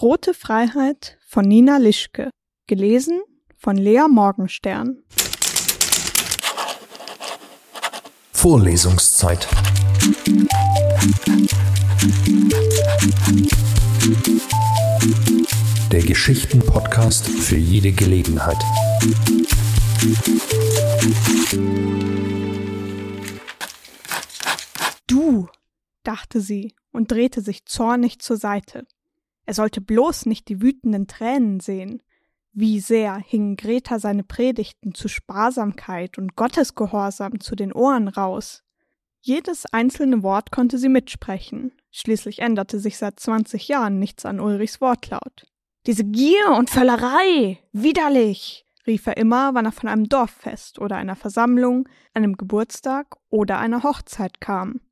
Rote Freiheit von Nina Lischke. Gelesen von Lea Morgenstern. Vorlesungszeit. Der Geschichten-Podcast für jede Gelegenheit. Du, dachte sie und drehte sich zornig zur Seite. Er sollte bloß nicht die wütenden Tränen sehen. Wie sehr hingen Greta seine Predigten zu Sparsamkeit und Gottesgehorsam zu den Ohren raus. Jedes einzelne Wort konnte sie mitsprechen. Schließlich änderte sich seit zwanzig Jahren nichts an Ulrichs Wortlaut. Diese Gier und Völlerei! Widerlich! rief er immer, wann er von einem Dorffest oder einer Versammlung, einem Geburtstag oder einer Hochzeit kam.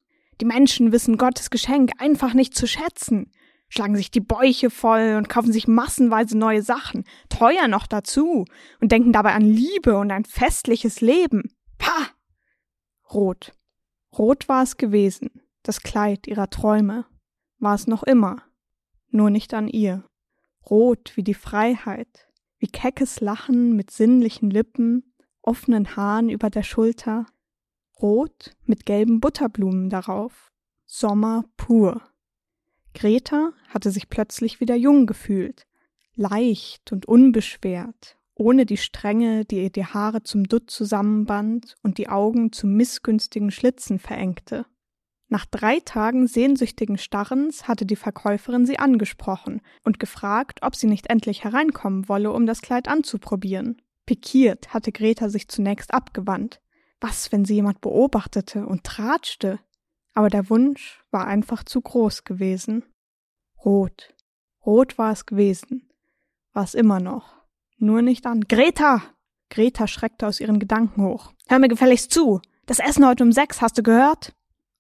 Die Menschen wissen Gottes Geschenk einfach nicht zu schätzen schlagen sich die Bäuche voll und kaufen sich massenweise neue Sachen, teuer noch dazu, und denken dabei an Liebe und ein festliches Leben. Pah! Rot. Rot war es gewesen, das Kleid ihrer Träume. War es noch immer. Nur nicht an ihr. Rot wie die Freiheit, wie keckes Lachen mit sinnlichen Lippen, offenen Haaren über der Schulter. Rot mit gelben Butterblumen darauf. Sommer pur. Greta hatte sich plötzlich wieder jung gefühlt, leicht und unbeschwert, ohne die Strenge, die ihr die Haare zum Dutt zusammenband und die Augen zu missgünstigen Schlitzen verengte. Nach drei Tagen sehnsüchtigen Starrens hatte die Verkäuferin sie angesprochen und gefragt, ob sie nicht endlich hereinkommen wolle, um das Kleid anzuprobieren. Pikiert hatte Greta sich zunächst abgewandt. Was, wenn sie jemand beobachtete und tratschte? Aber der Wunsch war einfach zu groß gewesen. Rot. Rot war es gewesen. War es immer noch. Nur nicht an. Greta! Greta schreckte aus ihren Gedanken hoch. Hör mir gefälligst zu. Das Essen heute um sechs, hast du gehört?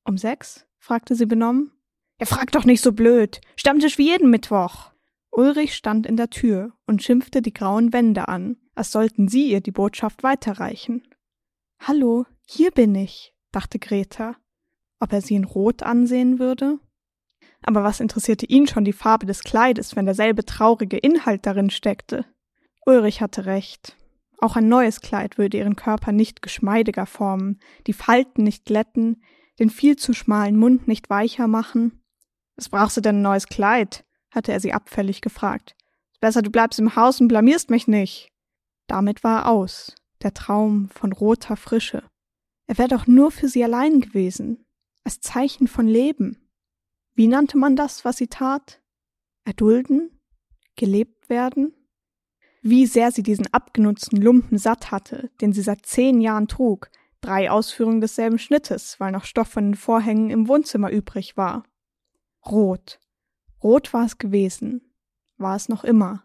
Um sechs? fragte sie benommen. Ja, frag doch nicht so blöd. Stammtisch wie jeden Mittwoch. Ulrich stand in der Tür und schimpfte die grauen Wände an, als sollten sie ihr die Botschaft weiterreichen. Hallo, hier bin ich, dachte Greta ob er sie in Rot ansehen würde? Aber was interessierte ihn schon die Farbe des Kleides, wenn derselbe traurige Inhalt darin steckte? Ulrich hatte recht. Auch ein neues Kleid würde ihren Körper nicht geschmeidiger formen, die Falten nicht glätten, den viel zu schmalen Mund nicht weicher machen. Was brauchst du denn ein neues Kleid? hatte er sie abfällig gefragt. Besser, du bleibst im Haus und blamierst mich nicht. Damit war er aus, der Traum von roter Frische. Er wäre doch nur für sie allein gewesen, als Zeichen von Leben. Wie nannte man das, was sie tat? Erdulden? Gelebt werden? Wie sehr sie diesen abgenutzten Lumpen satt hatte, den sie seit zehn Jahren trug, drei Ausführungen desselben Schnittes, weil noch Stoff von den Vorhängen im Wohnzimmer übrig war. Rot. Rot war es gewesen. War es noch immer.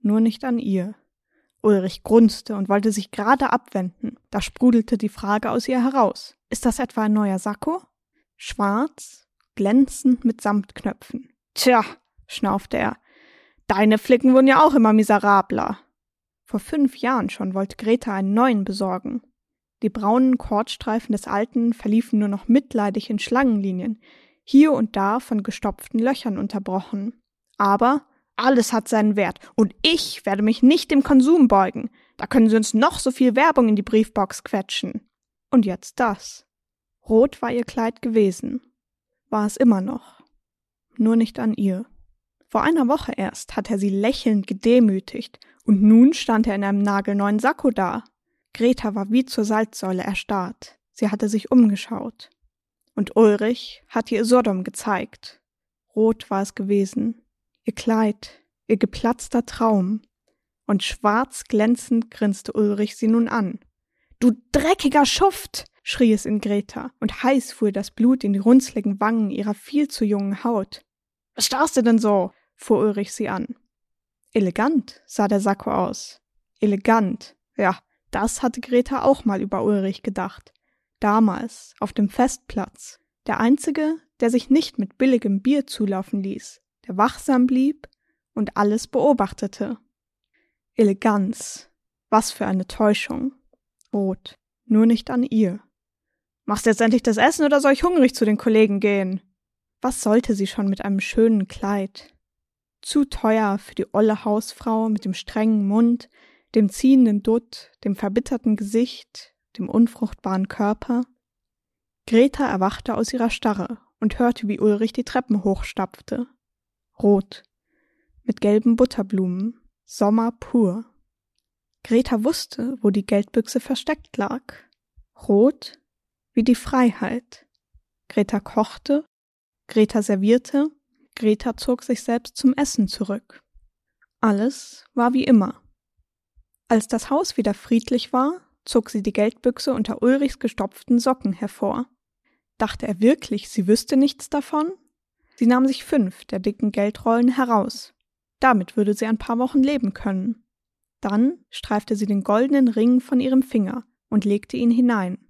Nur nicht an ihr. Ulrich grunzte und wollte sich gerade abwenden. Da sprudelte die Frage aus ihr heraus. Ist das etwa ein neuer Sakko? Schwarz, glänzend mit Samtknöpfen. Tja, schnaufte er. Deine Flicken wurden ja auch immer miserabler. Vor fünf Jahren schon wollte Greta einen neuen besorgen. Die braunen Kordstreifen des alten verliefen nur noch mitleidig in Schlangenlinien, hier und da von gestopften Löchern unterbrochen. Aber alles hat seinen Wert, und ich werde mich nicht dem Konsum beugen. Da können sie uns noch so viel Werbung in die Briefbox quetschen. Und jetzt das. Rot war ihr Kleid gewesen, war es immer noch, nur nicht an ihr. Vor einer Woche erst hat er sie lächelnd gedemütigt, und nun stand er in einem nagelneuen Sakko da. Greta war wie zur Salzsäule erstarrt. Sie hatte sich umgeschaut. Und Ulrich hatte ihr Sodom gezeigt. Rot war es gewesen, ihr Kleid, ihr geplatzter Traum. Und schwarz glänzend grinste Ulrich sie nun an. Du dreckiger Schuft! Schrie es in Greta, und heiß fuhr das Blut in die runzligen Wangen ihrer viel zu jungen Haut. Was starrst du denn so? fuhr Ulrich sie an. Elegant sah der Sakko aus. Elegant, ja, das hatte Greta auch mal über Ulrich gedacht. Damals, auf dem Festplatz. Der einzige, der sich nicht mit billigem Bier zulaufen ließ, der wachsam blieb und alles beobachtete. Eleganz. Was für eine Täuschung. Rot. Nur nicht an ihr. Machst du jetzt endlich das Essen oder soll ich hungrig zu den Kollegen gehen? Was sollte sie schon mit einem schönen Kleid? zu teuer für die olle Hausfrau mit dem strengen Mund, dem ziehenden Dutt, dem verbitterten Gesicht, dem unfruchtbaren Körper. Greta erwachte aus ihrer Starre und hörte, wie Ulrich die Treppen hochstapfte. Rot, mit gelben Butterblumen, Sommer pur. Greta wusste, wo die Geldbüchse versteckt lag. Rot wie die Freiheit. Greta kochte, Greta servierte, Greta zog sich selbst zum Essen zurück. Alles war wie immer. Als das Haus wieder friedlich war, zog sie die Geldbüchse unter Ulrichs gestopften Socken hervor. Dachte er wirklich, sie wüsste nichts davon? Sie nahm sich fünf der dicken Geldrollen heraus. Damit würde sie ein paar Wochen leben können. Dann streifte sie den goldenen Ring von ihrem Finger und legte ihn hinein.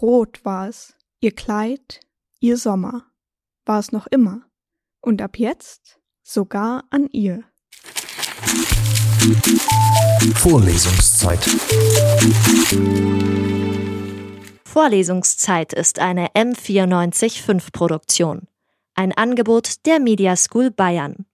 Rot war es, ihr Kleid, ihr Sommer. War es noch immer. Und ab jetzt sogar an ihr. Vorlesungszeit. Vorlesungszeit ist eine M945 Produktion. Ein Angebot der Media School Bayern.